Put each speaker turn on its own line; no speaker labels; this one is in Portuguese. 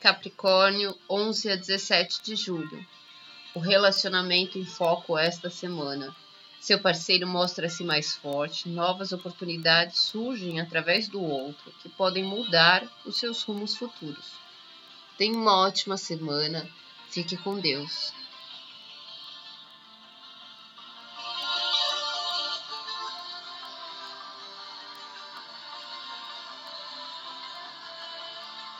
Capricórnio, 11 a 17 de julho. O relacionamento em foco esta semana. Seu parceiro mostra-se mais forte, novas oportunidades surgem através do outro, que podem mudar os seus rumos futuros. Tenha uma ótima semana, fique com Deus.